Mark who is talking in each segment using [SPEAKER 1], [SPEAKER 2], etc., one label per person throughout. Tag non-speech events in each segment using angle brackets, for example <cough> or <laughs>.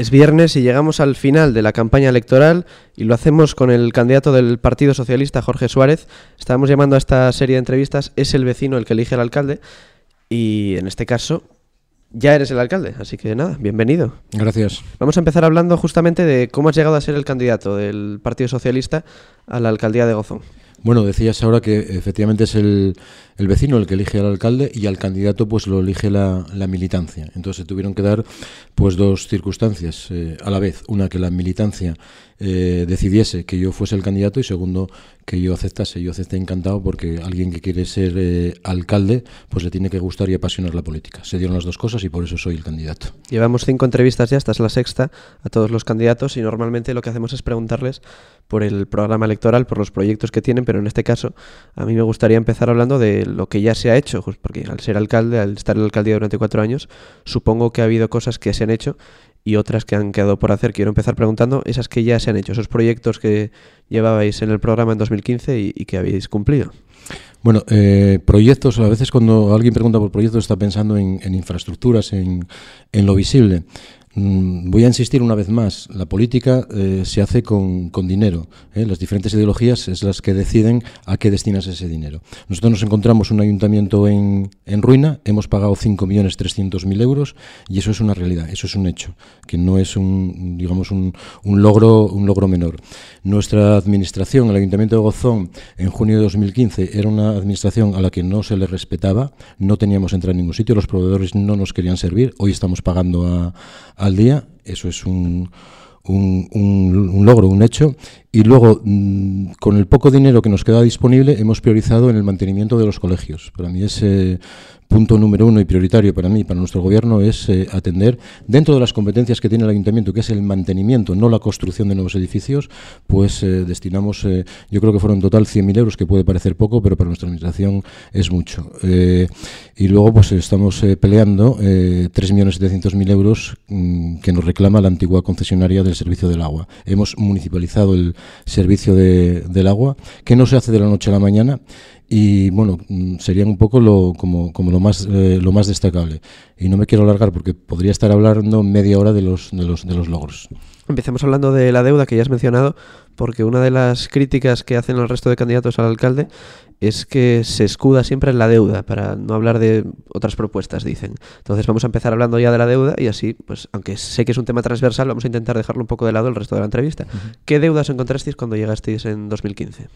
[SPEAKER 1] Es viernes y llegamos al final de la campaña electoral y lo hacemos con el candidato del Partido Socialista, Jorge Suárez. Estábamos llamando a esta serie de entrevistas Es el vecino el que elige al alcalde y en este caso ya eres el alcalde, así que nada, bienvenido.
[SPEAKER 2] Gracias.
[SPEAKER 1] Vamos a empezar hablando justamente de cómo has llegado a ser el candidato del Partido Socialista a la alcaldía de Gozón.
[SPEAKER 2] Bueno, decías ahora que efectivamente es el, el vecino el que elige al alcalde y al candidato pues lo elige la, la militancia. Entonces se tuvieron que dar pues dos circunstancias eh, a la vez. Una, que la militancia eh, decidiese que yo fuese el candidato y segundo, que yo aceptase. Yo acepté encantado porque alguien que quiere ser eh, alcalde pues le tiene que gustar y apasionar la política. Se dieron las dos cosas y por eso soy el candidato.
[SPEAKER 1] Llevamos cinco entrevistas ya, esta es la sexta, a todos los candidatos y normalmente lo que hacemos es preguntarles por el programa electoral, por los proyectos que tienen, pero en este caso a mí me gustaría empezar hablando de lo que ya se ha hecho, pues porque al ser alcalde, al estar en la alcaldía durante cuatro años, supongo que ha habido cosas que se han hecho y otras que han quedado por hacer. Quiero empezar preguntando esas que ya se han hecho, esos proyectos que llevabais en el programa en 2015 y, y que habéis cumplido.
[SPEAKER 2] Bueno, eh, proyectos, a veces cuando alguien pregunta por proyectos está pensando en, en infraestructuras, en, en, lo visible. Mm, voy a insistir una vez más, la política eh, se hace con, con dinero. ¿eh? Las diferentes ideologías es las que deciden a qué destinas ese dinero. Nosotros nos encontramos un ayuntamiento en, en ruina, hemos pagado 5.300.000 euros y eso es una realidad, eso es un hecho, que no es un, digamos, un, un, logro, un logro menor. Nuestra administración, el Ayuntamiento de Gozón, en junio de 2015, era una administración a la que no se le respetaba, no teníamos entrada en ningún sitio, los proveedores no nos querían servir, hoy estamos pagando a al día, eso es un, un, un, un, logro, un hecho. Y luego, mmm, con el poco dinero que nos queda disponible, hemos priorizado en el mantenimiento de los colegios. Para mí es punto número uno y prioritario para mí, para nuestro gobierno, es eh, atender, dentro de las competencias que tiene el ayuntamiento, que es el mantenimiento, no la construcción de nuevos edificios, pues eh, destinamos, eh, yo creo que fueron en total 100.000 euros, que puede parecer poco, pero para nuestra administración es mucho. Y luego, pues estamos peleando eh, 3.700.000 euros mmm, que nos reclama la antigua concesionaria del servicio del agua. Hemos municipalizado el servicio de, del agua, que no se hace de la noche a la mañana, y bueno, mm, serían un poco lo, como, como lo, más, eh, lo más destacable. Y no me quiero alargar porque podría estar hablando media hora de los, de los, de los logros.
[SPEAKER 1] Empecemos hablando de la deuda que ya has mencionado, porque una de las críticas que hacen el resto de candidatos al alcalde es que se escuda siempre en la deuda, para no hablar de otras propuestas, dicen. Entonces vamos a empezar hablando ya de la deuda y así, pues aunque sé que es un tema transversal, vamos a intentar dejarlo un poco de lado el resto de la entrevista. Uh -huh. ¿Qué deudas encontrasteis cuando llegasteis en 2015?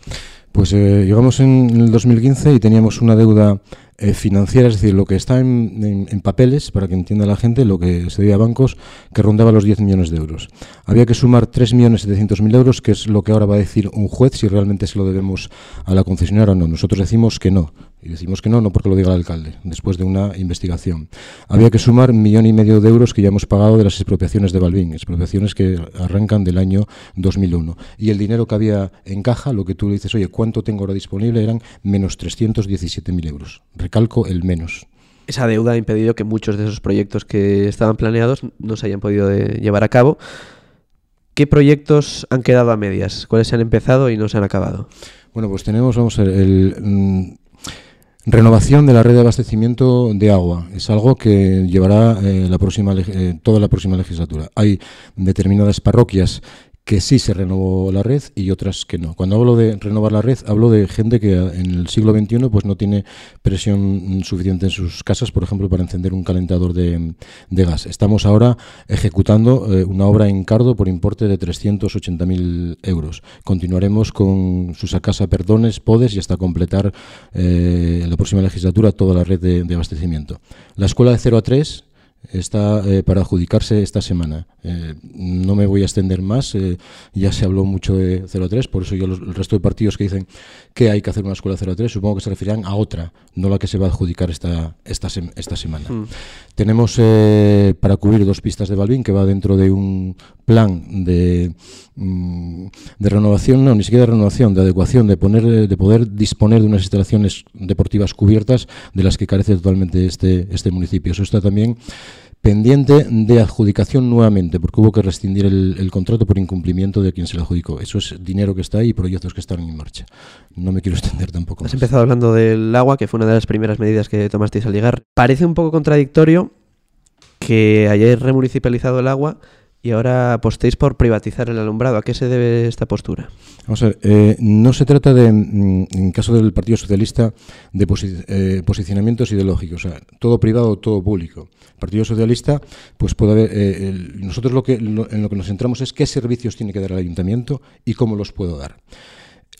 [SPEAKER 2] Pues eh, llegamos en el 2015 y teníamos una deuda eh, financiera, es decir, lo que está en, en, en, papeles, para que entienda la gente, lo que se debía a bancos, que rondaba los 10 millones de euros. Había que sumar 3.700.000 euros, que es lo que ahora va a decir un juez, si realmente se lo debemos a la concesionaria o no. Nosotros decimos que no. Y decimos que no, no porque lo diga el alcalde, después de una investigación. Había que sumar un millón y medio de euros que ya hemos pagado de las expropiaciones de Balbín, expropiaciones que arrancan del año 2001. Y el dinero que había en caja, lo que tú le dices, oye, ¿cuánto tengo ahora disponible? Eran menos 317.000 euros. Recalco el menos.
[SPEAKER 1] Esa deuda ha impedido que muchos de esos proyectos que estaban planeados no se hayan podido llevar a cabo. ¿Qué proyectos han quedado a medias? ¿Cuáles se han empezado y no se han acabado?
[SPEAKER 2] Bueno, pues tenemos, vamos a ver, el, mm, Renovación de la red de abastecimiento de agua es algo que llevará eh, la próxima, eh, toda la próxima legislatura. Hay determinadas parroquias que sí se renovó la red y otras que no. Cuando hablo de renovar la red, hablo de gente que en el siglo XXI pues no tiene presión suficiente en sus casas, por ejemplo, para encender un calentador de, de gas. Estamos ahora ejecutando eh, una obra en Cardo por importe de 380.000 euros. Continuaremos con Susacasa Perdones, Podes y hasta completar eh, en la próxima legislatura toda la red de, de abastecimiento. La escuela de 0 a 3 está eh, para adjudicarse esta semana. Eh, no me voy a extender más, eh, ya se habló mucho de 03, por eso yo los, el resto de partidos que dicen que hay que hacer una escuela 03, supongo que se referirán a otra, no la que se va a adjudicar esta, esta, sem esta semana. Mm. Tenemos para cubrir dos pistas de Balbín, que va dentro de un plan de, mm, de renovación, no, ni siquiera de renovación, de adecuación, de, poner, de poder disponer de unas instalaciones deportivas cubiertas de las que carece totalmente este, este municipio. Eso está también pendiente de adjudicación nuevamente, porque hubo que rescindir el, contrato por incumplimiento de quien se lo adjudicó. Eso es dinero que está ahí y proyectos que están en marcha. No me quiero <laughs> extender tampoco.
[SPEAKER 1] Has empezado hablando del agua, que fue una de las primeras medidas que tomasteis al llegar. Parece un poco contradictorio que hayáis remunicipalizado el agua y ahora apostéis por privatizar el alumbrado. ¿A qué se debe esta postura?
[SPEAKER 2] Vamos a ver, eh, no se trata de, mm, en caso del Partido Socialista, de eh, posicionamientos ideológicos, o sea, todo privado todo público. El Partido Socialista, pues puede haber, eh, nosotros lo que, en lo que nos centramos es qué servicios tiene que dar el ayuntamiento y cómo los puedo dar.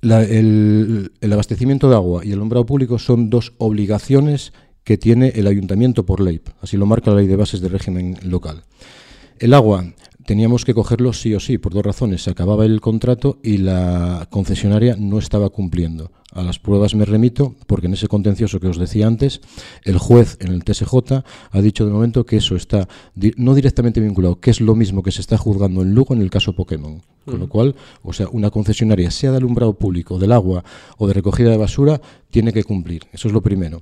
[SPEAKER 2] el, el abastecimiento de agua y el alumbrado público son dos obligaciones que tiene el ayuntamiento por ley, así lo marca la ley de bases de régimen local. El agua teníamos que cogerlo sí o sí, por dos razones. Se acababa el contrato y la concesionaria no estaba cumpliendo. A las pruebas me remito, porque en ese contencioso que os decía antes, el juez en el TSJ ha dicho de momento que eso está no directamente vinculado, que es lo mismo que se está juzgando en Lugo en el caso Pokémon. Con lo cual, o sea, una concesionaria, sea de alumbrado público, del agua o de recogida de basura, tiene que cumplir. Eso es lo primero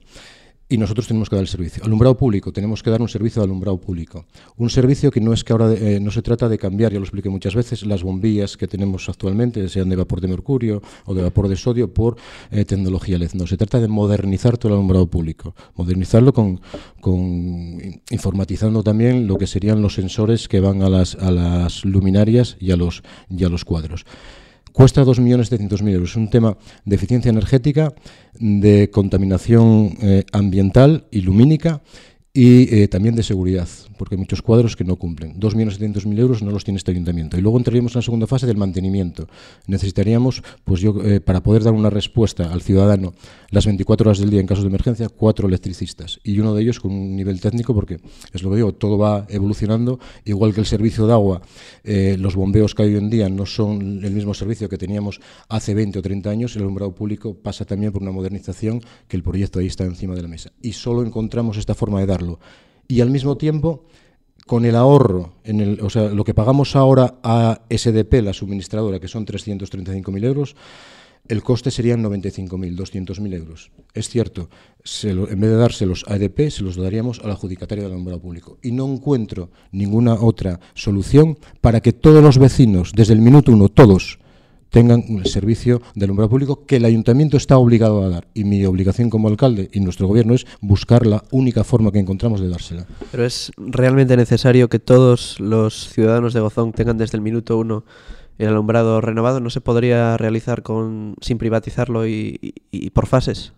[SPEAKER 2] y nosotros tenemos que dar el servicio. Alumbrado público, tenemos que dar un servicio de alumbrado público. Un servicio que no es que ahora eh, no se trata de cambiar, ya lo expliqué muchas veces, las bombillas que tenemos actualmente, sean de vapor de mercurio o de vapor de sodio, por eh, tecnología LED. No, se trata de modernizar todo el alumbrado público. Modernizarlo con, informatizando también lo que serían los sensores que van a las, a las luminarias y a los, y a los cuadros. Cuesta 2.700.000 euros. Es un tema de eficiencia energética, de contaminación eh, ambiental y lumínica y eh, también de seguridad, porque hay muchos cuadros que no cumplen. 2.700.000 euros no los tiene este ayuntamiento. Y luego entraríamos en la segunda fase del mantenimiento. Necesitaríamos, pues yo, eh, para poder dar una respuesta al ciudadano las 24 horas del día en caso de emergencia, cuatro electricistas. Y uno de ellos con un nivel técnico, porque es lo que digo, todo va evolucionando. Igual que el servicio de agua, eh, los bombeos que hay hoy en día no son el mismo servicio que teníamos hace 20 o 30 años. El alumbrado público pasa también por una modernización que el proyecto ahí está encima de la mesa. Y solo encontramos esta forma de dar y al mismo tiempo, con el ahorro, en el, o sea, lo que pagamos ahora a SDP, la suministradora, que son 335.000 euros, el coste serían 95.000, 200.000 euros. Es cierto, en vez de dárselos a EDP, se los daríamos a la adjudicataria del alumbrado público. Y no encuentro ninguna otra solución para que todos los vecinos, desde el minuto uno, todos, tengan el servicio de alumbrado público que el ayuntamiento está obligado a dar. Y mi obligación como alcalde y nuestro gobierno es buscar la única forma que encontramos de dársela.
[SPEAKER 1] Pero es realmente necesario que todos los ciudadanos de Gozón tengan desde el minuto uno el alumbrado renovado. ¿No se podría realizar con sin privatizarlo y, por fases?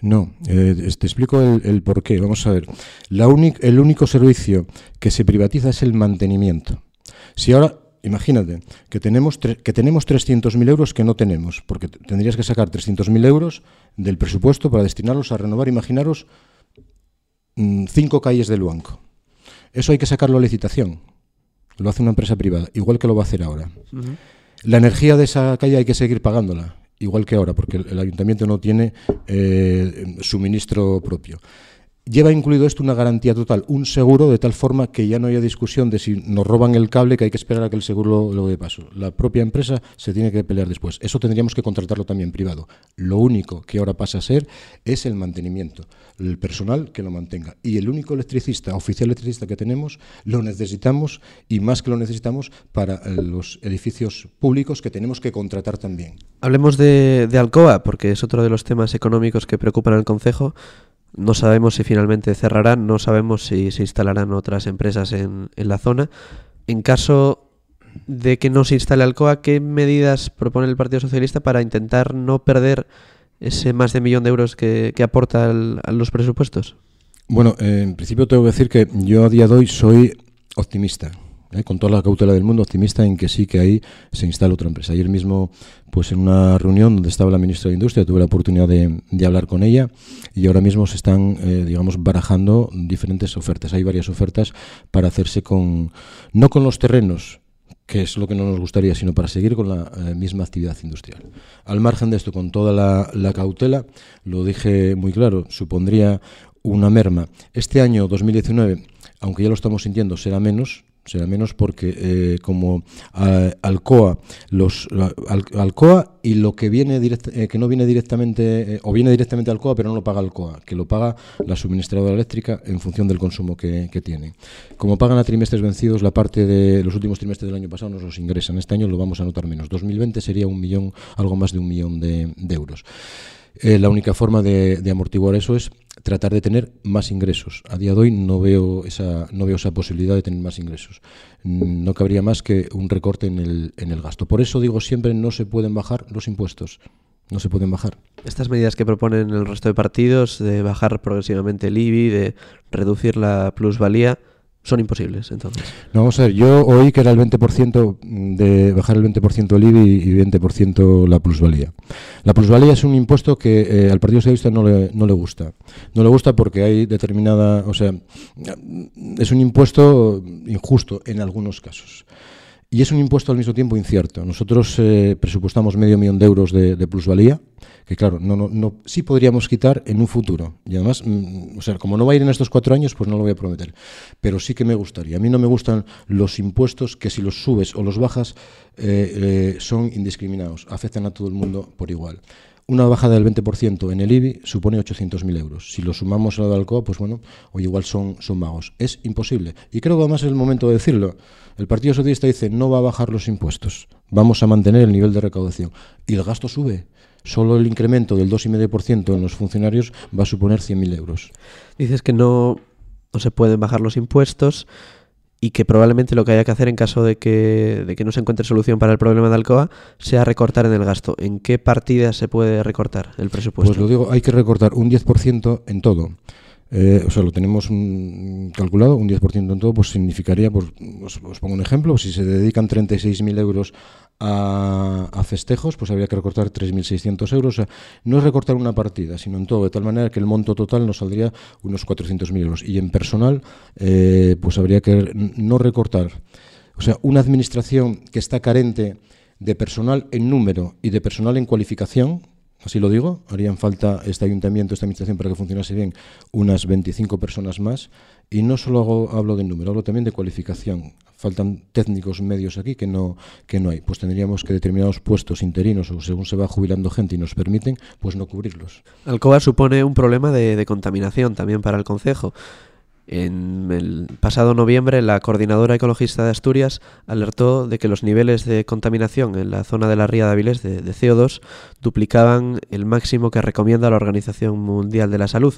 [SPEAKER 2] No, eh, te explico el, el, por qué. Vamos a ver. La el único servicio que se privatiza es el mantenimiento. Si ahora Imagínate que tenemos, que tenemos 300.000 euros que no tenemos, porque tendrías que sacar 300.000 euros del presupuesto para destinarlos a renovar, imaginaros, mm, cinco calles del Luanco. Eso hay que sacarlo a licitación. Lo hace una empresa privada, igual que lo va a hacer ahora. La energía de esa calle hay que seguir pagándola, igual que ahora, porque el, ayuntamiento no tiene eh, suministro propio. Lleva incluido esto una garantía total, un seguro de tal forma que ya no haya discusión de si nos roban el cable que hay que esperar a que el seguro lo dé paso. La propia empresa se tiene que pelear después. Eso tendríamos que contratarlo también privado. Lo único que ahora pasa a ser es el mantenimiento, el personal que lo mantenga. Y el único electricista, oficial electricista que tenemos, lo necesitamos y más que lo necesitamos para eh, los edificios públicos que tenemos que contratar también.
[SPEAKER 1] Hablemos de, de Alcoa, porque es otro de los temas económicos que preocupan al Consejo. No sabemos si finalmente cerrarán, no sabemos si se instalarán otras empresas en, la zona. En caso de que no se instale Alcoa, ¿qué medidas propone el Partido Socialista para intentar no perder ese más de millón de euros que, aporta a los presupuestos?
[SPEAKER 2] Bueno, en principio tengo que decir que yo a día de hoy soy optimista. ¿Eh? con toda la cautela del mundo, optimista en que sí que ahí se instala otra empresa. Ayer mismo, pues en una reunión donde estaba la ministra de Industria, tuve la oportunidad de, hablar con ella y ahora mismo se están, eh, digamos, barajando diferentes ofertas. Hay varias ofertas para hacerse con, no con los terrenos, que es lo que no nos gustaría, sino para seguir con la eh, misma actividad industrial. Al margen de esto, con toda la, la, cautela, lo dije muy claro, supondría una merma. Este año 2019, aunque ya lo estamos sintiendo, será menos, será menos porque eh, como eh, Alcoa, los al, Alcoa y lo que viene directa, eh, que no viene directamente eh, o viene directamente a Alcoa, pero no lo paga Alcoa, que lo paga la suministradora eléctrica en función del consumo que, que tiene. Como pagan a trimestres vencidos, la parte de los últimos trimestres del año pasado nos los ingresan. Este año lo vamos a notar menos. 2020 sería un millón, algo más de un millón de, de euros. La única forma de, de amortiguar eso es tratar de tener más ingresos. A día de hoy no veo esa, no veo esa posibilidad de tener más ingresos. No cabría más que un recorte en el, en el gasto. Por eso digo siempre no se pueden bajar los impuestos. No se pueden bajar.
[SPEAKER 1] Estas medidas que proponen el resto de partidos de bajar progresivamente el IBI, de reducir la plusvalía, son imposibles, entonces.
[SPEAKER 2] No, vamos a ver, yo oí que era el 20% de bajar el 20% el IBI y 20% la plusvalía. La plusvalía es un impuesto que eh, al Partido Socialista no le, no le gusta. No le gusta porque hay determinada, o sea, es un impuesto injusto en algunos casos. Y es un impuesto al mismo tiempo incierto. Nosotros eh, presupuestamos medio millón de euros de, plusvalía, que claro, no, no, no, sí podríamos quitar en un futuro. Y además, mm, o sea, como no va a ir en estos cuatro años, pues no lo voy a prometer. Pero sí que me gustaría. A mí no me gustan los impuestos que si los subes o los bajas eh, eh, son indiscriminados, afectan a todo el mundo por igual. Una bajada del 20% en el IBI supone 800.000 euros. Si lo sumamos a lo de Alcoa, pues bueno, o igual son, son magos. Es imposible. Y creo que además es el momento de decirlo. El Partido Socialista dice no va a bajar los impuestos, vamos a mantener el nivel de recaudación. Y el gasto sube. Solo el incremento del 2,5% en los funcionarios va a suponer 100.000 euros.
[SPEAKER 1] Dices que no, no se pueden bajar los impuestos y que probablemente lo que haya que hacer en caso de que, de que no se encuentre solución para el problema de Alcoa sea recortar en el gasto. ¿En qué partidas se puede recortar el presupuesto?
[SPEAKER 2] Pues lo digo, hay que recortar un 10% en todo. Eh, o sea, lo tenemos calculado, un 10% en todo, pues significaría, pues, os, pongo un ejemplo, si se dedican 36.000 euros a, festejos, pues habría que recortar 3.600 euros. O sea, no es recortar una partida, sino en todo, de tal manera que el monto total nos saldría unos 400.000 euros. Y en personal, eh, pues habría que no recortar. O sea, una administración que está carente de personal en número y de personal en cualificación, así lo digo, harían falta este ayuntamiento, esta administración para que funcionase bien unas 25 personas más. Y no solo hablo de número, hablo también de cualificación. Faltan técnicos medios aquí que no, que no hay. Pues tendríamos que determinados puestos interinos o según se va jubilando gente y nos permiten, pues no cubrirlos.
[SPEAKER 1] Alcoba supone un problema de, de contaminación también para el Consejo. En el pasado noviembre, la coordinadora ecologista de Asturias alertó de que los niveles de contaminación en la zona de la ría de Avilés de, de CO2 duplicaban el máximo que recomienda la Organización Mundial de la Salud,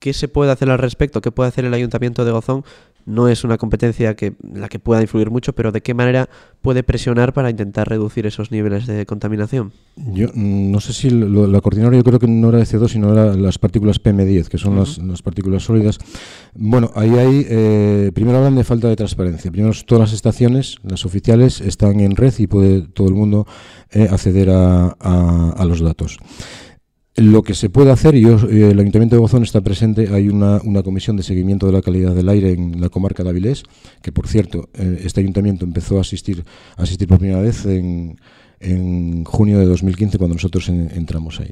[SPEAKER 1] ¿Qué se puede hacer al respecto? ¿Qué puede hacer el Ayuntamiento de Gozón? No es una competencia que la que pueda influir mucho, pero ¿de qué manera puede presionar para intentar reducir esos niveles de contaminación?
[SPEAKER 2] Yo mm, no sé si la coordinadora yo creo que no era de CO2, sino era las partículas PM10, que son las, partículas sólidas. Bueno, ahí hay, eh, primero hablan de falta de transparencia. Primero, todas las estaciones, las oficiales, están en red y puede todo el mundo eh, acceder a los datos. Lo que se puede hacer, y eh, el Ayuntamiento de Gozón está presente, hay una, comisión de seguimiento de la calidad del aire en la comarca de Avilés, que por cierto, eh, este ayuntamiento empezó a asistir, a asistir por primera vez en, en junio de 2015 cuando nosotros entramos ahí,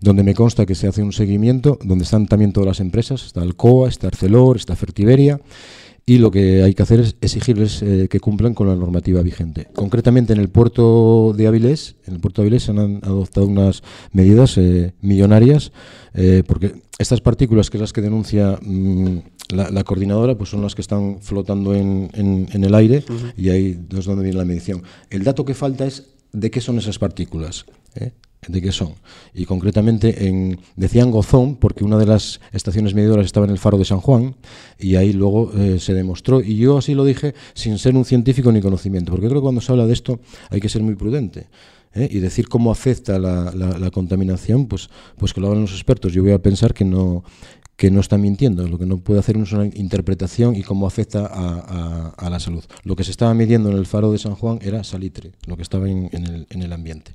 [SPEAKER 2] donde me consta que se hace un seguimiento, donde están también todas las empresas, está Alcoa, está Arcelor, está Fertiberia, y lo que hay que hacer es exigirles eh, que cumplan con la normativa vigente. Concretamente en el puerto de Avilés, en el puerto de Avilés se han adoptado unas medidas eh, millonarias eh, porque estas partículas que es las que denuncia mm, la, coordinadora pues son las que están flotando en, el aire y ahí es donde viene la medición. El dato que falta es de qué son esas partículas de qué son. Y concretamente en, decían Gozón, porque una de las estaciones medidoras estaba en el faro de San Juan, y ahí luego eh, se demostró, y yo así lo dije sin ser un científico ni conocimiento, porque creo que cuando se habla de esto hay que ser muy prudente. ¿eh? Y decir cómo afecta la, contaminación, pues, pues que lo hagan los expertos. Yo voy a pensar que no, que no está mintiendo, lo que no puede hacer es una interpretación y cómo afecta a, la salud. Lo que se estaba midiendo en el faro de San Juan era salitre, lo que estaba en, el, en el ambiente.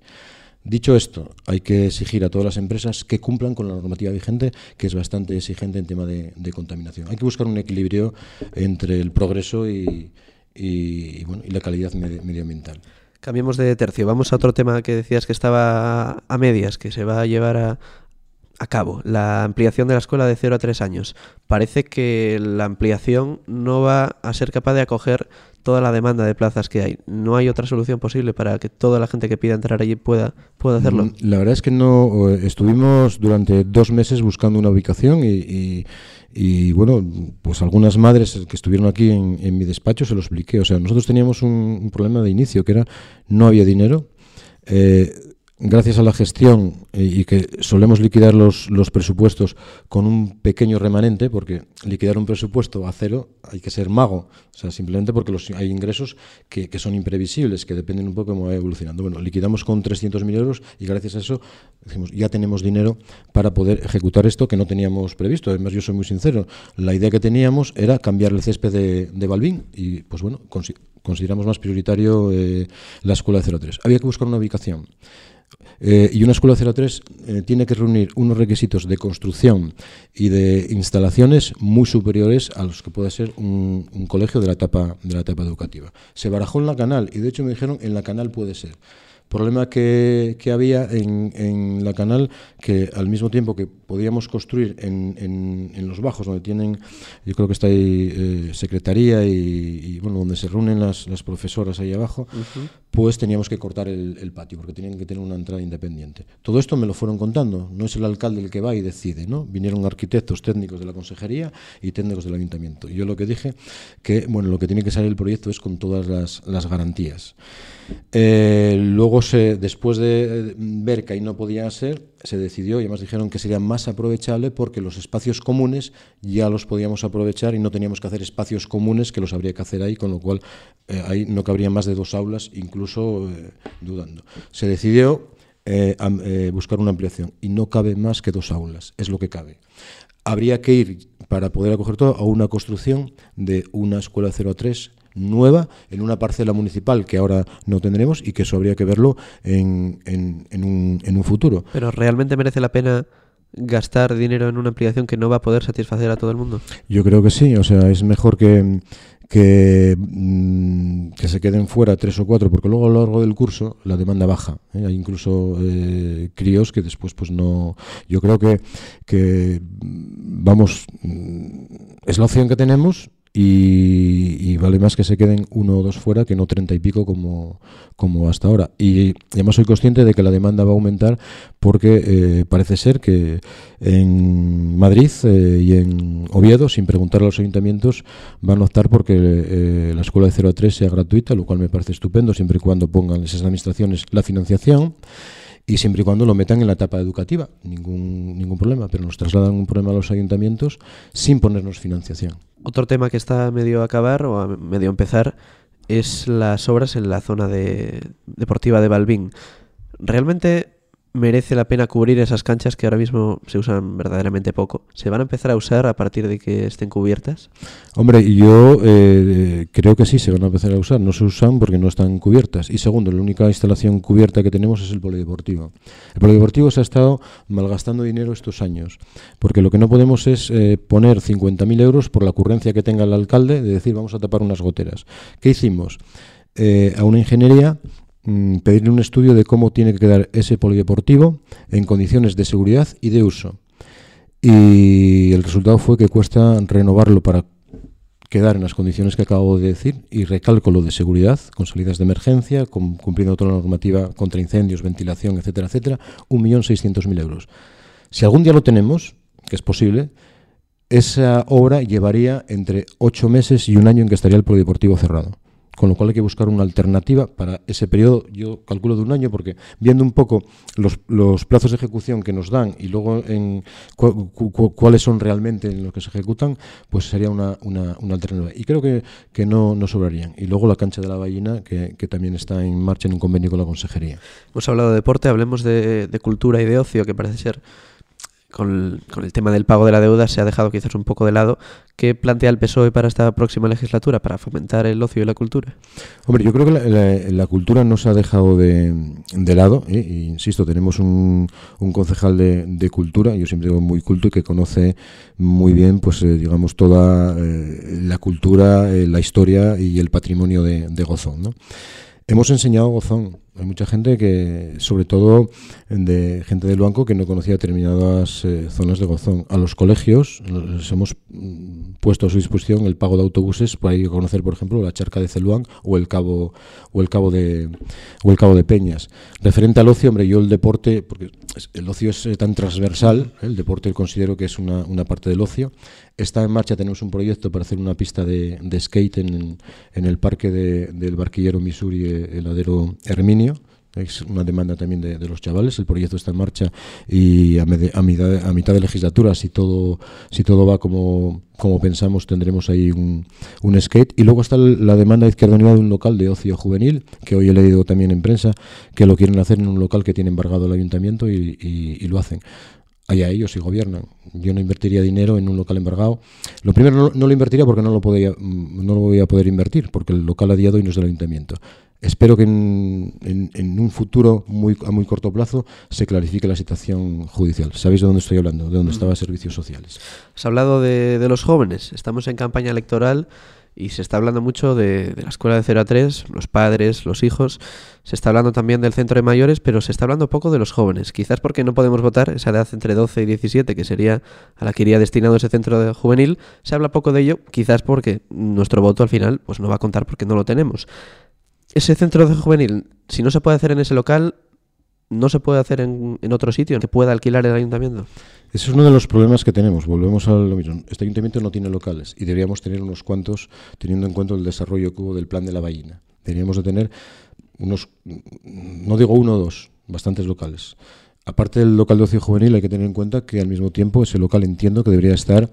[SPEAKER 2] Dicho esto, hay que exigir a todas las empresas que cumplan con la normativa vigente, que es bastante exigente en tema de, contaminación. Hay que buscar un equilibrio entre el progreso y, la calidad medioambiental.
[SPEAKER 1] Cambiemos de tercio. Vamos a otro tema que decías que estaba a medias, que se va a llevar a, a cabo, la ampliación de la escuela de 0 a 3 años. Parece que la ampliación no va a ser capaz de acoger toda la demanda de plazas que hay, ¿no hay otra solución posible para que toda la gente que pida entrar allí pueda, pueda hacerlo? Mm,
[SPEAKER 2] la verdad es que no. Estuvimos durante dos meses buscando una ubicación y, y, bueno, pues algunas madres que estuvieron aquí en, mi despacho se lo expliqué. O sea, nosotros teníamos un, un problema de inicio que era no había dinero. Eh, gracias a la gestión eh, y que solemos liquidar los, los, presupuestos con un pequeño remanente, porque liquidar un presupuesto a cero hay que ser mago, o sea, simplemente porque los, hay ingresos que, que, son imprevisibles, que dependen un poco de cómo va evolucionando. Bueno, liquidamos con 300.000 euros y gracias a eso decimos, ya tenemos dinero para poder ejecutar esto que no teníamos previsto. Además, yo soy muy sincero, la idea que teníamos era cambiar el césped de, de Balbín y, pues bueno, consideramos más prioritario eh, la escuela de 03. Había que buscar una ubicación. Eh, y una escuela 03 eh, tiene que reunir unos requisitos de construcción y de instalaciones muy superiores a los que puede ser un, un colegio de la etapa de la etapa educativa. Se barajó en la canal y de hecho me dijeron en la canal puede ser problema que, que había en, en, la canal, que al mismo tiempo que podíamos construir en, en, en los bajos, donde tienen, yo creo que está ahí eh, secretaría y, y, bueno, donde se reúnen las, las profesoras ahí abajo, uh -huh. pues teníamos que cortar el, el, patio, porque tenían que tener una entrada independiente. Todo esto me lo fueron contando, no es el alcalde el que va y decide, ¿no? Vinieron arquitectos técnicos de la consejería y técnicos del ayuntamiento. Y yo lo que dije, que bueno, lo que tiene que salir el proyecto es con todas las, las garantías. Eh, luego, después de ver que ahí no podía ser, se decidió y además dijeron que sería más aprovechable porque los espacios comunes ya los podíamos aprovechar y no teníamos que hacer espacios comunes que los habría que hacer ahí, con lo cual eh, ahí no cabría más de dos aulas, incluso eh, dudando. Se decidió eh, buscar una ampliación y no cabe más que dos aulas, es lo que cabe. Habría que ir, para poder acoger todo, a una construcción de una escuela 0 a 3 nueva en una parcela municipal que ahora no tendremos y que eso habría que verlo en, en, en, un, en un futuro.
[SPEAKER 1] Pero realmente merece la pena gastar dinero en una ampliación que no va a poder satisfacer a todo el mundo?
[SPEAKER 2] Yo creo que sí, o sea, es mejor que, que, que se queden fuera tres o cuatro, porque luego a lo largo del curso la demanda baja. ¿eh? Hay incluso eh, críos que después pues no... Yo creo que, que vamos, es la opción que tenemos y, y, vale más que se queden uno o dos fuera que no treinta y pico como, como hasta ahora. Y, además soy consciente de que la demanda va a aumentar porque eh, parece ser que en Madrid eh, y en Oviedo, sin preguntar a los ayuntamientos, van a optar porque eh, la escuela de 0 a 3 sea gratuita, lo cual me parece estupendo, siempre y cuando pongan esas administraciones la financiación y siempre y cuando lo metan en la etapa educativa, ningún, ningún problema, pero nos trasladan un problema a los ayuntamientos sin ponernos financiación.
[SPEAKER 1] Otro tema que está medio a acabar o a medio a empezar es las obras en la zona de, deportiva de Balbín. ¿Realmente merece la pena cubrir esas canchas que ahora mismo se usan verdaderamente poco? ¿Se van a empezar a usar a partir de que estén cubiertas?
[SPEAKER 2] Hombre, yo eh, creo que sí, se van a empezar a usar. No se usan porque no están cubiertas. Y segundo, la única instalación cubierta que tenemos es el polideportivo. El polideportivo se ha estado malgastando dinero estos años, porque lo que no podemos es eh, poner 50.000 euros por la ocurrencia que tenga el alcalde de decir vamos a tapar unas goteras. ¿Qué hicimos? Eh, a una ingeniería Mm, pedirle un estudio de cómo tiene que quedar ese polideportivo en condiciones de seguridad y de uso. Y el resultado fue que cuesta renovarlo para quedar en las condiciones que acabo de decir y recálculo de seguridad con salidas de emergencia, con, cumpliendo toda la normativa contra incendios, ventilación, etcétera, etcétera, 1.600.000 euros. Si algún día lo tenemos, que es posible, esa obra llevaría entre ocho meses y un año en que estaría el polideportivo cerrado con lo cual hay que buscar una alternativa para ese periodo, yo calculo de un año, porque viendo un poco los, los plazos de ejecución que nos dan y luego en cu cu cuáles son realmente los que se ejecutan, pues sería una, una, alternativa. Y creo que, que no, no, sobrarían. Y luego la cancha de la ballena, que, que, también está en marcha en un convenio con la consejería.
[SPEAKER 1] Hemos hablado de deporte, hablemos de cultura y de ocio, que parece ser con, el tema del pago de la deuda se ha dejado quizás un poco de lado. ¿Qué plantea el PSOE para esta próxima legislatura, para fomentar el ocio y la cultura?
[SPEAKER 2] Hombre, yo creo que la, cultura no se ha dejado de, de lado. E, insisto, tenemos un, un concejal de, cultura, yo siempre digo muy culto y que conoce muy bien, pues eh, digamos, toda eh, la cultura, la historia y el patrimonio de, Gozón. Hemos enseñado Gozón Hay mucha gente que, sobre todo de gente del banco, que no conocía determinadas eh, zonas de Gozón. A los colegios les hemos mm, puesto a su disposición el pago de autobuses para ir a conocer, por ejemplo, la charca de Celuán o el cabo o el cabo de o el cabo de Peñas. Referente al ocio, hombre, yo el deporte, porque el ocio es eh, tan transversal, ¿eh? el deporte considero que es una, una parte del ocio. Está en marcha, tenemos un proyecto para hacer una pista de, skate en, en, el parque de, del barquillero Missouri, el ladero Herminio es una demanda también de, los chavales. El proyecto está en marcha y a, mitad, a, mitad, de legislatura, si todo, si todo va como, pensamos, tendremos ahí un, skate. Y luego está la demanda de Izquierda Unida de un local de ocio juvenil, que hoy he leído también en prensa, que lo quieren hacer en un local que tiene embargado el ayuntamiento y, y, lo hacen allá ellos si gobiernan. Yo no invertiría dinero en un local embargado. Lo primero no, lo invertiría porque no lo, podía, no lo voy a poder invertir, porque el local a día de hoy no es del ayuntamiento. Espero que en, un futuro muy, a muy corto plazo se clarifique la situación judicial. ¿Sabéis de dónde estoy hablando? De dónde mm. estaba Servicios Sociales.
[SPEAKER 1] Has hablado de, los jóvenes. Estamos en campaña electoral y se está hablando mucho de, la escuela de 0 a 3, los padres, los hijos. Se está hablando también del centro de mayores, pero se está hablando poco de los jóvenes. Quizás porque no podemos votar, esa edad entre 12 y 17, que sería a la que iría destinado ese centro de juvenil, se habla poco de ello, quizás porque nuestro voto al final pues no va a contar porque no lo tenemos ese centro de juvenil, si no se puede hacer en ese local, no se puede hacer en, otro sitio que pueda alquilar el ayuntamiento.
[SPEAKER 2] Ese es uno de los problemas que tenemos. Volvemos a lo mismo. Este ayuntamiento no tiene locales y deberíamos tener unos cuantos teniendo en cuenta el desarrollo que hubo del plan de la ballena. Deberíamos de tener unos, no digo uno o dos, bastantes locales. Aparte del local de ocio juvenil, hay que tener en cuenta que al mismo tiempo ese local entiendo que debería estar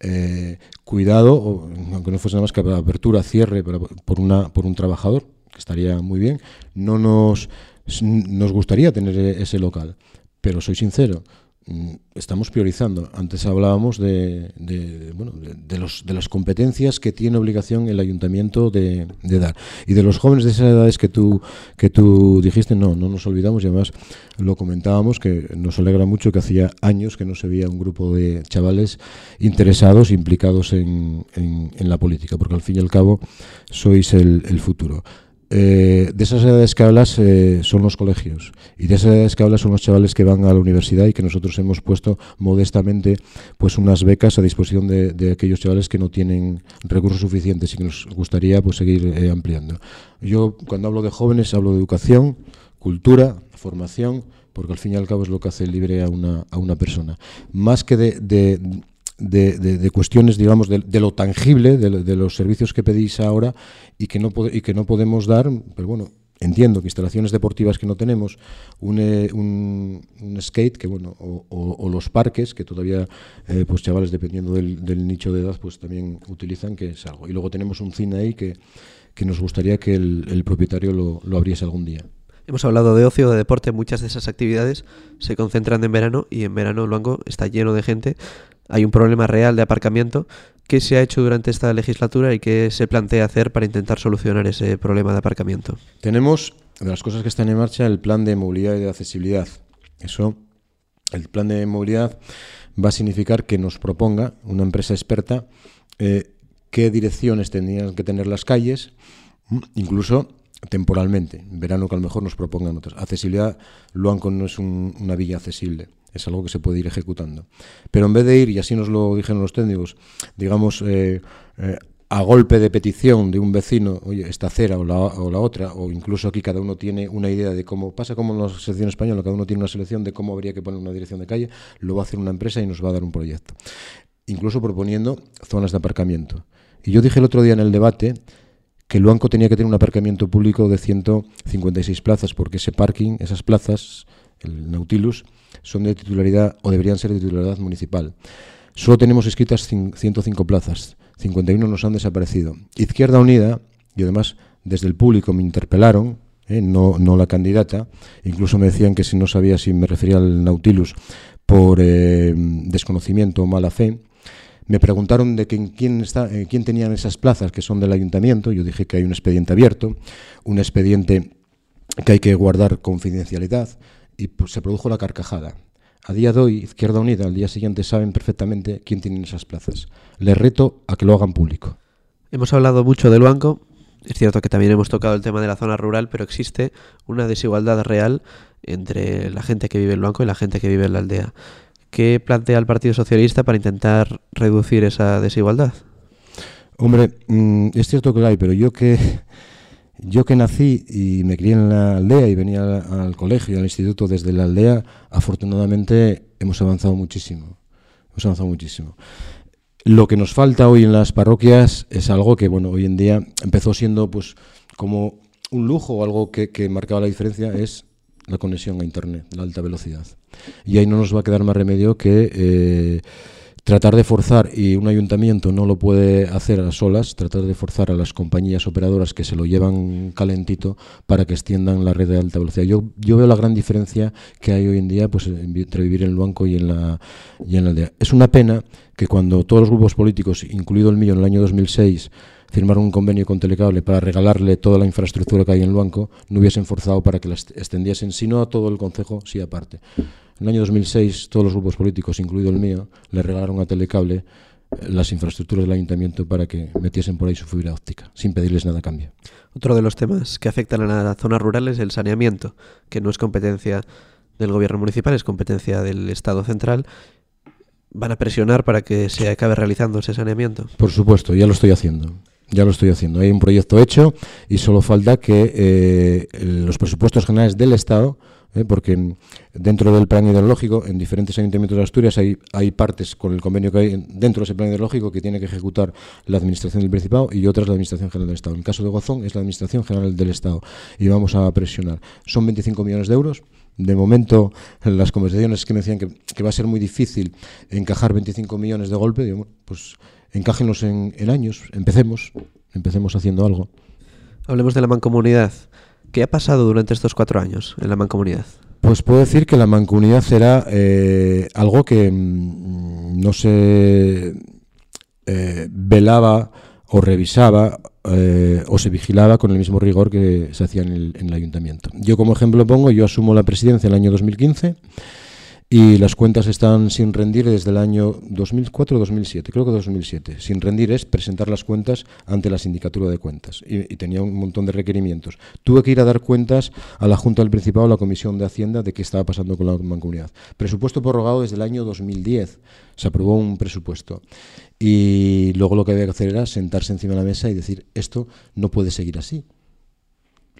[SPEAKER 2] eh, cuidado, aunque no fuese nada más que apertura, cierre por, una, por un trabajador, estaría muy bien. No nos, nos gustaría tener e-, ese local, pero soy sincero, mm, estamos priorizando. Antes hablábamos de, de, bueno, de, los, de las competencias que tiene obligación el ayuntamiento de, dar. Y de los jóvenes de esas edades que tú, que tú dijiste, no, no nos olvidamos y además lo comentábamos, que nos alegra mucho que hacía años que no se veía un grupo de chavales interesados, implicados en, en, la política, porque al fin y al cabo sois el futuro. Eh, de esas edades que hablas eh, son los colegios y de esas edades que hablas son los chavales que van a la universidad y que nosotros hemos puesto modestamente pues unas becas a disposición de, aquellos chavales que no tienen recursos suficientes y que nos gustaría pues seguir eh, ampliando. Yo cuando hablo de jóvenes hablo de educación, cultura, formación, porque al fin y al cabo es lo que hace libre a una, a una persona. Más que de, de, cuestiones, digamos, de, lo tangible, de, los servicios que pedís ahora y que, no y que no podemos dar, pero bueno, entiendo que instalaciones deportivas que no tenemos, un, eh, un, skate, que bueno, o, los parques, que todavía, eh, pues chavales, dependiendo del, nicho de edad, pues también utilizan, que es algo. Y luego tenemos un cine ahí que, que nos gustaría que el, propietario lo, lo abriese algún día.
[SPEAKER 1] Hemos hablado de ocio, de deporte, muchas de esas actividades se concentran en verano y en verano Luango está lleno de gente hay un problema real de aparcamiento. ¿Qué se ha hecho durante esta legislatura y qué se plantea hacer para intentar solucionar ese problema de aparcamiento?
[SPEAKER 2] Tenemos, de las cosas que están en marcha, el plan de movilidad y de accesibilidad. Eso, el plan de movilidad va a significar que nos proponga una empresa experta eh, qué direcciones tendrían que tener las calles, incluso temporalmente. En verano que a lo mejor nos propongan otras. Accesibilidad, Luanco no es una villa accesible es algo que se puede ir ejecutando. Pero en vez de ir, y así nos lo dijeron los técnicos, digamos, eh, eh, a golpe de petición de un vecino, oye, esta acera o la, o la, otra, o incluso aquí cada uno tiene una idea de cómo pasa como en la selección española, cada uno tiene una selección de cómo habría que poner una dirección de calle, lo va a hacer una empresa y nos va a dar un proyecto. Incluso proponiendo zonas de aparcamiento. Y yo dije el otro día en el debate que Luanco tenía que tener un aparcamiento público de 156 plazas, porque ese parking, esas plazas, el Nautilus, son de titularidad o deberían ser de titularidad municipal. Solo tenemos escritas 105 plazas, 51 nos han desaparecido. Izquierda Unida, y además desde el público me interpelaron, eh, no, la candidata, incluso me decían que si no sabía si me refería al Nautilus por eh, desconocimiento o mala fe, me preguntaron de quién, está, quién tenían esas plazas que son del ayuntamiento. Yo dije que hay un expediente abierto, un expediente que hay que guardar confidencialidad, y pues, se produjo la carcajada. A día de hoy, Izquierda Unida, al día siguiente, saben perfectamente quién tiene esas plazas. Les reto a que lo hagan público.
[SPEAKER 1] Hemos hablado mucho del banco, Es cierto que también hemos tocado el tema de la zona rural, pero existe una desigualdad real entre la gente que vive en Luanco y la gente que vive en la aldea. ¿Qué plantea el Partido Socialista para intentar reducir esa desigualdad?
[SPEAKER 2] Hombre, mm, es cierto que la hay, pero yo que yo que nací y me crié en la aldea y venía al, colegio y al instituto desde la aldea, afortunadamente hemos avanzado muchísimo. Hemos avanzado muchísimo. Lo que nos falta hoy en las parroquias es algo que, bueno, hoy en día empezó siendo pues como un lujo o algo que, que marcaba la diferencia, es la conexión a Internet, la alta velocidad. Y ahí no nos va a quedar más remedio que eh, tratar de forzar, y un ayuntamiento no lo puede hacer a solas, tratar de forzar a las compañías operadoras que se lo llevan calentito para que extiendan la red de alta velocidad. Yo, yo veo la gran diferencia que hay hoy en día pues, entre vivir en el banco y en, la, y en la aldea. Es una pena que cuando todos los grupos políticos, incluido el mío en el año 2006, firmaron un convenio con Telecable para regalarle toda la infraestructura que hay en el banco, no hubiesen forzado para que la extendiesen, sino a todo el Consejo, sí aparte. En el año 2006, todos los grupos políticos, incluido el mío, le regalaron a Telecable eh, las infraestructuras del ayuntamiento para que metiesen por ahí su fibra óptica, sin pedirles nada a cambio.
[SPEAKER 1] Otro de los temas que afectan a la zona rural es el saneamiento, que no es competencia del gobierno municipal, es competencia del Estado central. ¿Van a presionar para que se acabe realizando ese saneamiento?
[SPEAKER 2] Por supuesto, ya lo estoy haciendo. Ya lo estoy haciendo. Hay un proyecto hecho y solo falta que eh, los presupuestos generales del Estado, eh, porque dentro del plan hidrológico, en diferentes ayuntamientos de Asturias, hay, hay partes con el convenio que hay dentro de ese plan hidrológico que tiene que ejecutar la Administración del Principado y otras la Administración General del Estado. En el caso de Gozón es la Administración General del Estado y vamos a presionar. Son 25 millones de euros. De momento, las conversaciones que me decían que, va a ser muy difícil encajar 25 millones de golpe, pues encájenos en, en años, empecemos, empecemos haciendo algo.
[SPEAKER 1] Hablemos de la mancomunidad. ¿Qué ha pasado durante estos cuatro años en la mancomunidad?
[SPEAKER 2] Pues puedo decir que la mancomunidad era eh, algo que mm, no se eh, velaba o revisaba eh, o se vigilaba con el mismo rigor que se hacía en el, en el ayuntamiento. Yo como ejemplo pongo, yo asumo la presidencia en el año 2015 y las cuentas están sin rendir desde el año 2004 o 2007, creo que 2007. Sin rendir es presentar las cuentas ante la sindicatura de cuentas y, tenía un montón de requerimientos. Tuve que ir a dar cuentas a la Junta del Principado, a la Comisión de Hacienda, de qué estaba pasando con la mancomunidad. Presupuesto prorrogado desde el año 2010. Se aprobó un presupuesto. Y luego lo que había que hacer era sentarse encima de la mesa y decir, esto no puede seguir así.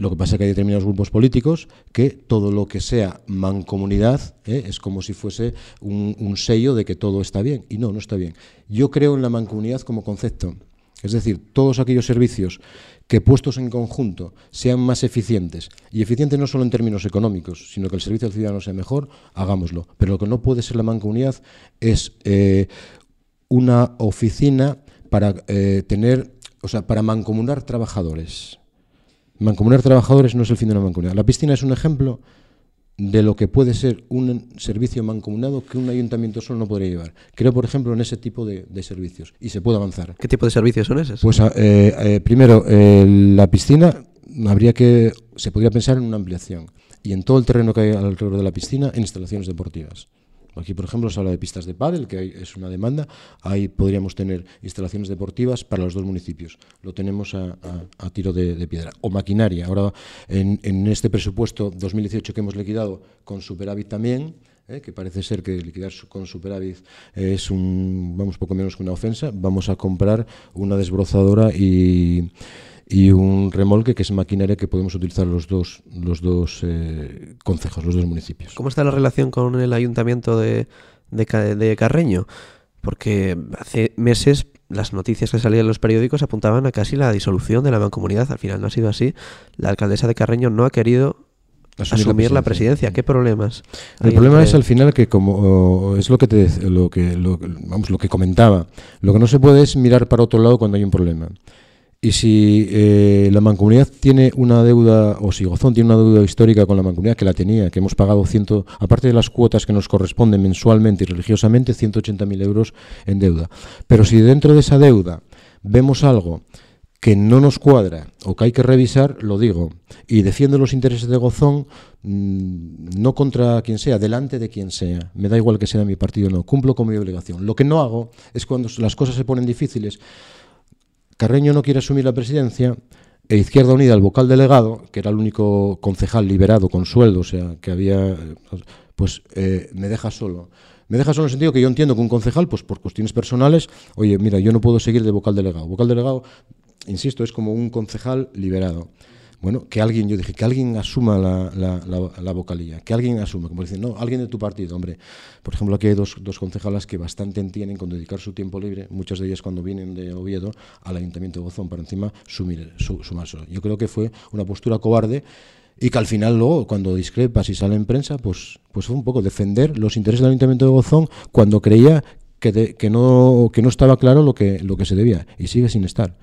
[SPEAKER 2] Lo que pasa es que hay determinados grupos políticos que todo lo que sea mancomunidad ¿eh? es como si fuese un, sello de que todo está bien. Y no, no está bien. Yo creo en la mancomunidad como concepto. Es decir, todos aquellos servicios que puestos en conjunto sean más eficientes, y eficientes no solo en términos económicos, sino que el servicio al ciudadano sea mejor, hagámoslo. Pero lo que no puede ser la mancomunidad es eh, una oficina para eh, tener, o sea, para mancomunar trabajadores. Mancomunar trabajadores no es el fin de la mancomunidad. La piscina es un ejemplo de lo que puede ser un servicio mancomunado que un ayuntamiento solo no podría llevar. Creo, por ejemplo, en ese tipo de, servicios y se puede avanzar.
[SPEAKER 1] ¿Qué tipo de servicios son esos?
[SPEAKER 2] Pues eh, eh, primero, eh, la piscina habría que se podría pensar en una ampliación y en todo el terreno que hay alrededor de la piscina en instalaciones deportivas. Aquí, por ejemplo, se habla de pistas de pádel, que es una demanda. Ahí podríamos tener instalaciones deportivas para los dos municipios. Lo tenemos a, tiro de, piedra. O maquinaria. Ahora, en, este presupuesto 2018 que hemos liquidado con superávit también, ¿eh? que parece ser que liquidar con superávit es un, vamos, poco menos que una ofensa, vamos a comprar una desbrozadora y y un remolque que es maquinaria que podemos utilizar los dos, los dos eh, concejos, los dos municipios.
[SPEAKER 1] ¿Cómo está la relación con el ayuntamiento de, de, Carreño? Porque hace meses las noticias que salían en los periódicos apuntaban a casi la disolución de la mancomunidad. Al final no ha sido así. La alcaldesa de Carreño no ha querido asumir, la, presidencia. ¿Qué problemas?
[SPEAKER 2] El problema es al final que como es lo que te lo que vamos lo que comentaba, lo que no se puede es mirar para otro lado cuando hay un problema. Y si eh, la mancomunidad tiene una deuda, o si Gozón tiene una deuda histórica con la mancomunidad, que la tenía, que hemos pagado, ciento, aparte de las cuotas que nos corresponden mensualmente y religiosamente, 180.000 euros en deuda. Pero si dentro de esa deuda vemos algo que no nos cuadra o que hay que revisar, lo digo, y defiendo los intereses de Gozón, mm, no contra quien sea, delante de quien sea. Me da igual que sea mi partido o no, cumplo con mi obligación. Lo que no hago es cuando las cosas se ponen difíciles Carreño no quiere asumir la presidencia, e Izquierda Unida, el vocal delegado, que era el único concejal liberado con sueldo, o sea, que había, pues eh, me deja solo. Me deja solo en el sentido que yo entiendo que un concejal, pues por cuestiones personales, oye, mira, yo no puedo seguir de vocal delegado. Vocal delegado, insisto, es como un concejal liberado bueno, que alguien, yo dije, que alguien asuma la, la, vocalía, que alguien asuma, como dicen, no, alguien de tu partido, hombre. Por ejemplo, aquí hay dos, dos concejalas que bastante entienden con dedicar su tiempo libre, muchas de ellas cuando vienen de Oviedo, al Ayuntamiento de Gozón, para encima sumir, su, sumarse. Yo creo que fue una postura cobarde y que al final luego, cuando discrepas y sale en prensa, pues, pues fue un poco defender los intereses del Ayuntamiento de Gozón cuando creía que, que, no, que no estaba claro lo que, lo que se debía, y sigue sin estar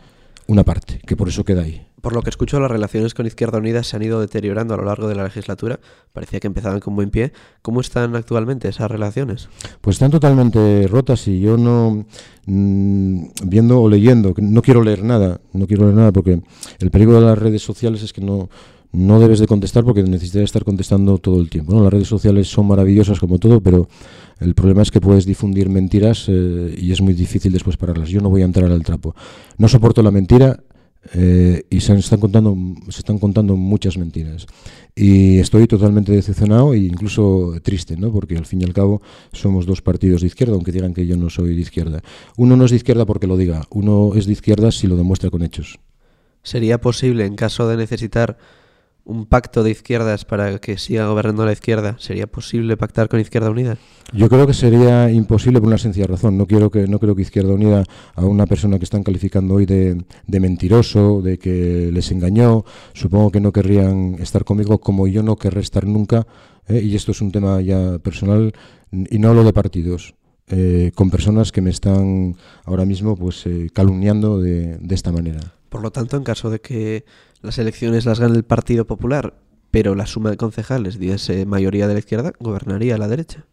[SPEAKER 2] una parte, que por eso queda ahí.
[SPEAKER 1] Por lo que escucho, las relaciones con Izquierda Unida se han ido deteriorando a lo largo de la legislatura. Parecía que empezaban con buen pie. ¿Cómo están actualmente esas relaciones?
[SPEAKER 2] Pues están totalmente rotas y yo no, mm, viendo o leyendo, no quiero leer nada, no quiero leer nada porque el peligro de las redes sociales es que no, no debes de contestar porque necesitas estar contestando todo el tiempo. Las redes sociales son maravillosas como todo, pero el problema es que puedes difundir mentiras eh, y es muy difícil después pararlas. Yo no voy a entrar al trapo. No soporto la mentira eh, y se están contando se están contando muchas mentiras y estoy totalmente decepcionado e incluso triste no porque al fin y al cabo somos dos partidos de izquierda aunque digan que yo no soy de izquierda uno no es de izquierda porque lo diga uno es de izquierda si lo demuestra con hechos
[SPEAKER 1] sería posible en caso de necesitar un pacto de izquierdas para que siga gobernando la izquierda? ¿Sería posible pactar con Izquierda Unida?
[SPEAKER 2] Yo creo que sería imposible por una sencilla razón. No quiero que no creo que Izquierda Unida a una persona que están calificando hoy de, mentiroso, de que les engañó, supongo que no querrían estar conmigo como yo no querré estar nunca. ¿eh? Y esto es un tema ya personal y no hablo de partidos. Eh, con personas que me están ahora mismo pues eh, calumniando de, de esta manera.
[SPEAKER 1] Por lo tanto, en caso de que las elecciones las gane el Partido Popular, pero la suma de concejales diese mayoría de la izquierda, gobernaría la derecha.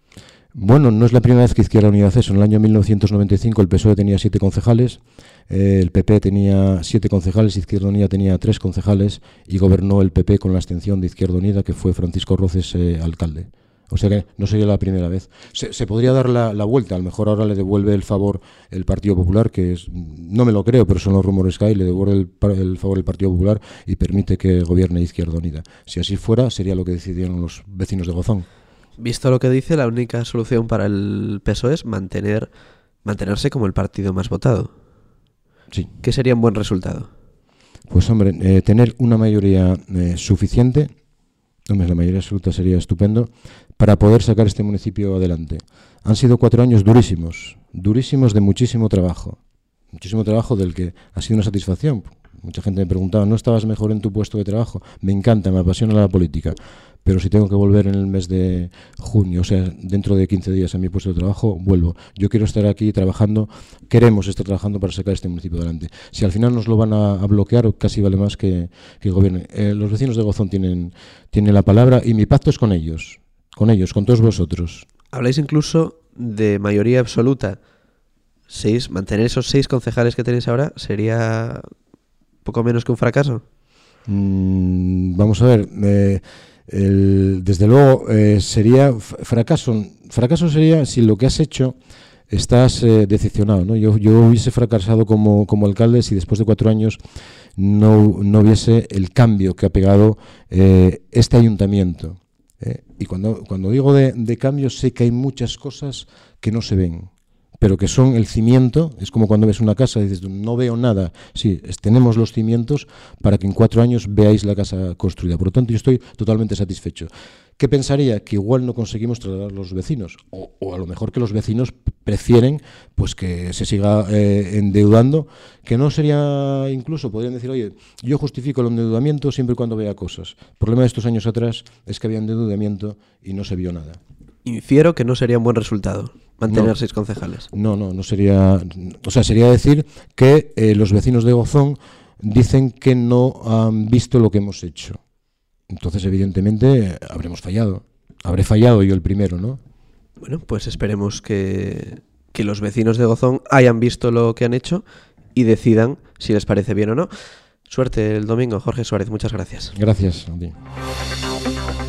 [SPEAKER 2] Bueno, no es la primera vez que Izquierda Unida hace eso. En el año 1995 el PSOE tenía siete concejales, eh, el PP tenía siete concejales, Izquierda Unida tenía tres concejales y gobernó el PP con la abstención de Izquierda Unida, que fue Francisco Roces eh, alcalde. O sea que no sería la primera vez. Se, podría dar la, vuelta, a lo mejor ahora le devuelve el favor el Partido Popular, que es, no me lo creo, pero son los rumores que hay, le devuelve el, favor el Partido Popular y permite que gobierne Izquierda Unida. Si así fuera, sería lo que decidieron los vecinos de Gozón.
[SPEAKER 1] Visto lo que dice, la única solución para el PSOE es mantener, mantenerse como el partido más votado.
[SPEAKER 2] Sí.
[SPEAKER 1] ¿Qué sería un buen resultado?
[SPEAKER 2] Pues hombre, eh, tener una mayoría eh, suficiente Hombre, la mayoría absoluta sería estupendo para poder sacar este municipio adelante. Han sido cuatro años durísimos, durísimos de muchísimo trabajo, muchísimo trabajo del que ha sido una satisfacción. Mucha gente me preguntaba, ¿no estabas mejor en tu puesto de trabajo? Me encanta, me apasiona la política pero si tengo que volver en el mes de junio, o sea, dentro de 15 días a mi puesto de trabajo, vuelvo. Yo quiero estar aquí trabajando, queremos estar trabajando para sacar este municipio adelante. Si al final nos lo van a, bloquear, casi vale más que, que gobiernen. Eh, los vecinos de Gozón tienen, tienen la palabra y mi pacto es con ellos, con ellos, con todos vosotros.
[SPEAKER 1] Habláis incluso de mayoría absoluta. Seis, mantener esos seis concejales que tenéis ahora sería poco menos que un fracaso.
[SPEAKER 2] Mm, vamos a ver. Eh, desde luego eh, sería fracaso. Fracaso sería si lo que has hecho estás eh, decepcionado. ¿no? Yo, yo hubiese fracasado como, como, alcalde si después de cuatro años no, no hubiese el cambio que ha pegado este ayuntamiento. Y cuando, cuando digo de, de cambio sé que hay muchas cosas que no se ven pero que son el cimiento, es como cuando ves una casa y dices, no veo nada, sí, tenemos los cimientos para que en cuatro años veáis la casa construida. Por lo tanto, yo estoy totalmente satisfecho. ¿Qué pensaría? Que igual no conseguimos trasladar a los vecinos, o, a lo mejor que los vecinos prefieren pues que se siga eh, endeudando, que no sería incluso, podrían decir, oye, yo justifico el endeudamiento siempre y cuando vea cosas. El problema de estos años atrás es que había endeudamiento y no se vio nada.
[SPEAKER 1] Infiero que no sería un buen resultado mantener seis concejales.
[SPEAKER 2] No, no, no sería. O sea, sería decir que eh, los vecinos de Gozón dicen que no han visto lo que hemos hecho. Entonces, evidentemente, habremos fallado. Habré fallado yo el primero, ¿no?
[SPEAKER 1] Bueno, pues esperemos que, que los vecinos de Gozón hayan visto lo que han hecho y decidan si les parece bien o no. Suerte el domingo, Jorge Suárez. Muchas gracias.
[SPEAKER 2] Gracias a